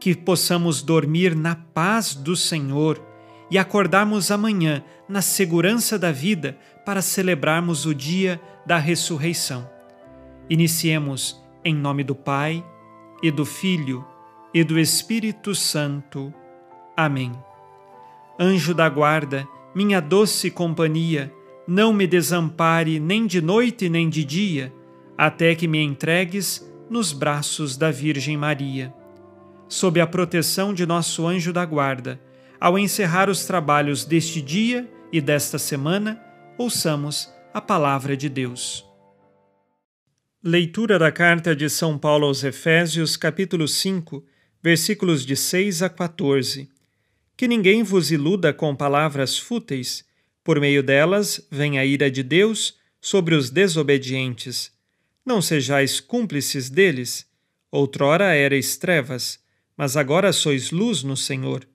Que possamos dormir na paz do Senhor e acordarmos amanhã na segurança da vida para celebrarmos o dia da ressurreição. Iniciemos em nome do Pai, e do Filho, e do Espírito Santo. Amém. Anjo da guarda, minha doce companhia, não me desampare nem de noite nem de dia, até que me entregues nos braços da Virgem Maria. Sob a proteção de nosso anjo da guarda, ao encerrar os trabalhos deste dia e desta semana, ouçamos a palavra de Deus. Leitura da carta de São Paulo aos Efésios, capítulo 5, versículos de 6 a 14. Que ninguém vos iluda com palavras fúteis, por meio delas vem a ira de Deus sobre os desobedientes. Não sejais cúmplices deles. Outrora erais trevas, mas agora sois luz no Senhor.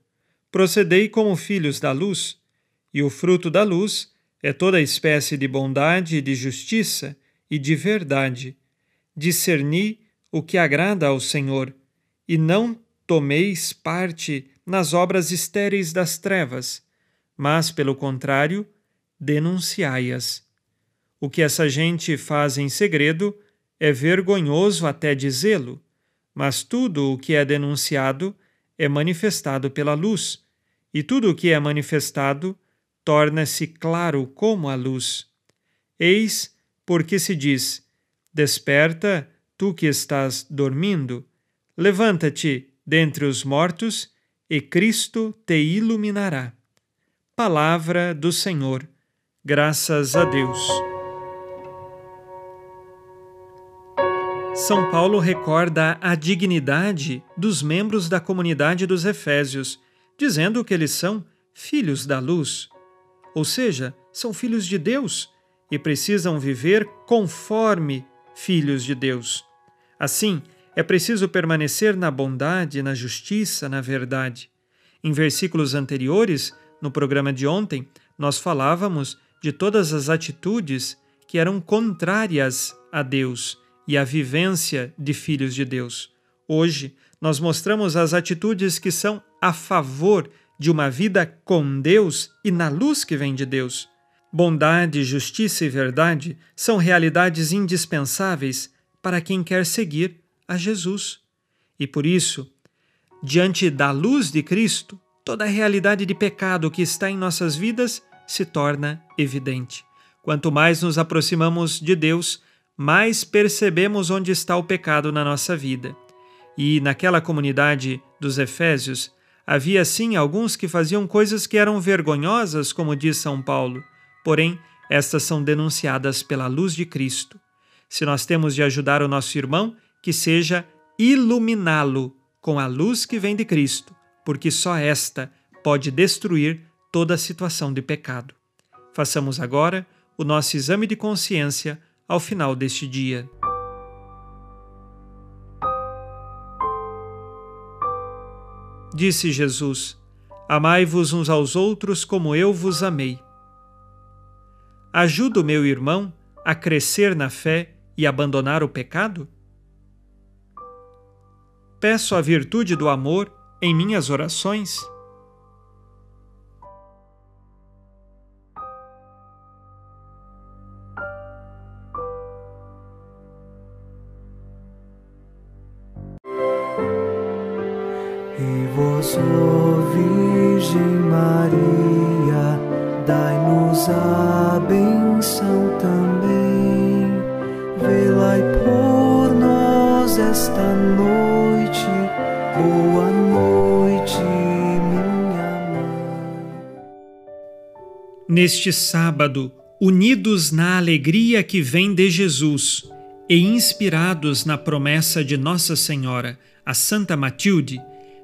Procedei como filhos da luz, e o fruto da luz é toda espécie de bondade e de justiça e de verdade. Discerni o que agrada ao Senhor, e não tomeis parte nas obras estéreis das trevas, mas, pelo contrário, denunciai-as. O que essa gente faz em segredo é vergonhoso até dizê-lo, mas tudo o que é denunciado é manifestado pela luz, e tudo o que é manifestado torna-se claro como a luz. Eis porque se diz: Desperta, tu que estás dormindo, levanta-te dentre os mortos, e Cristo te iluminará. Palavra do Senhor. Graças a Deus. São Paulo recorda a dignidade dos membros da comunidade dos Efésios, dizendo que eles são filhos da luz ou seja, são filhos de Deus e precisam viver conforme filhos de Deus. Assim, é preciso permanecer na bondade, na justiça, na verdade. Em versículos anteriores, no programa de ontem, nós falávamos de todas as atitudes que eram contrárias a Deus e à vivência de filhos de Deus. Hoje, nós mostramos as atitudes que são a favor de uma vida com Deus e na luz que vem de Deus. Bondade, justiça e verdade são realidades indispensáveis para quem quer seguir a Jesus. E por isso, diante da luz de Cristo, toda a realidade de pecado que está em nossas vidas se torna evidente. Quanto mais nos aproximamos de Deus, mais percebemos onde está o pecado na nossa vida. E naquela comunidade dos Efésios, Havia sim alguns que faziam coisas que eram vergonhosas, como diz São Paulo, porém, estas são denunciadas pela luz de Cristo. Se nós temos de ajudar o nosso irmão, que seja iluminá-lo com a luz que vem de Cristo, porque só esta pode destruir toda situação de pecado. Façamos agora o nosso exame de consciência ao final deste dia. Disse Jesus: Amai-vos uns aos outros como eu vos amei. Ajuda o meu irmão a crescer na fé e abandonar o pecado? Peço a virtude do amor em minhas orações? E vós, Virgem Maria, dai-nos a benção também. Velai por nós esta noite. Boa noite, minha mãe. Neste sábado, unidos na alegria que vem de Jesus e inspirados na promessa de Nossa Senhora, a Santa Matilde,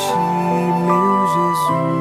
ti, meu Jesus.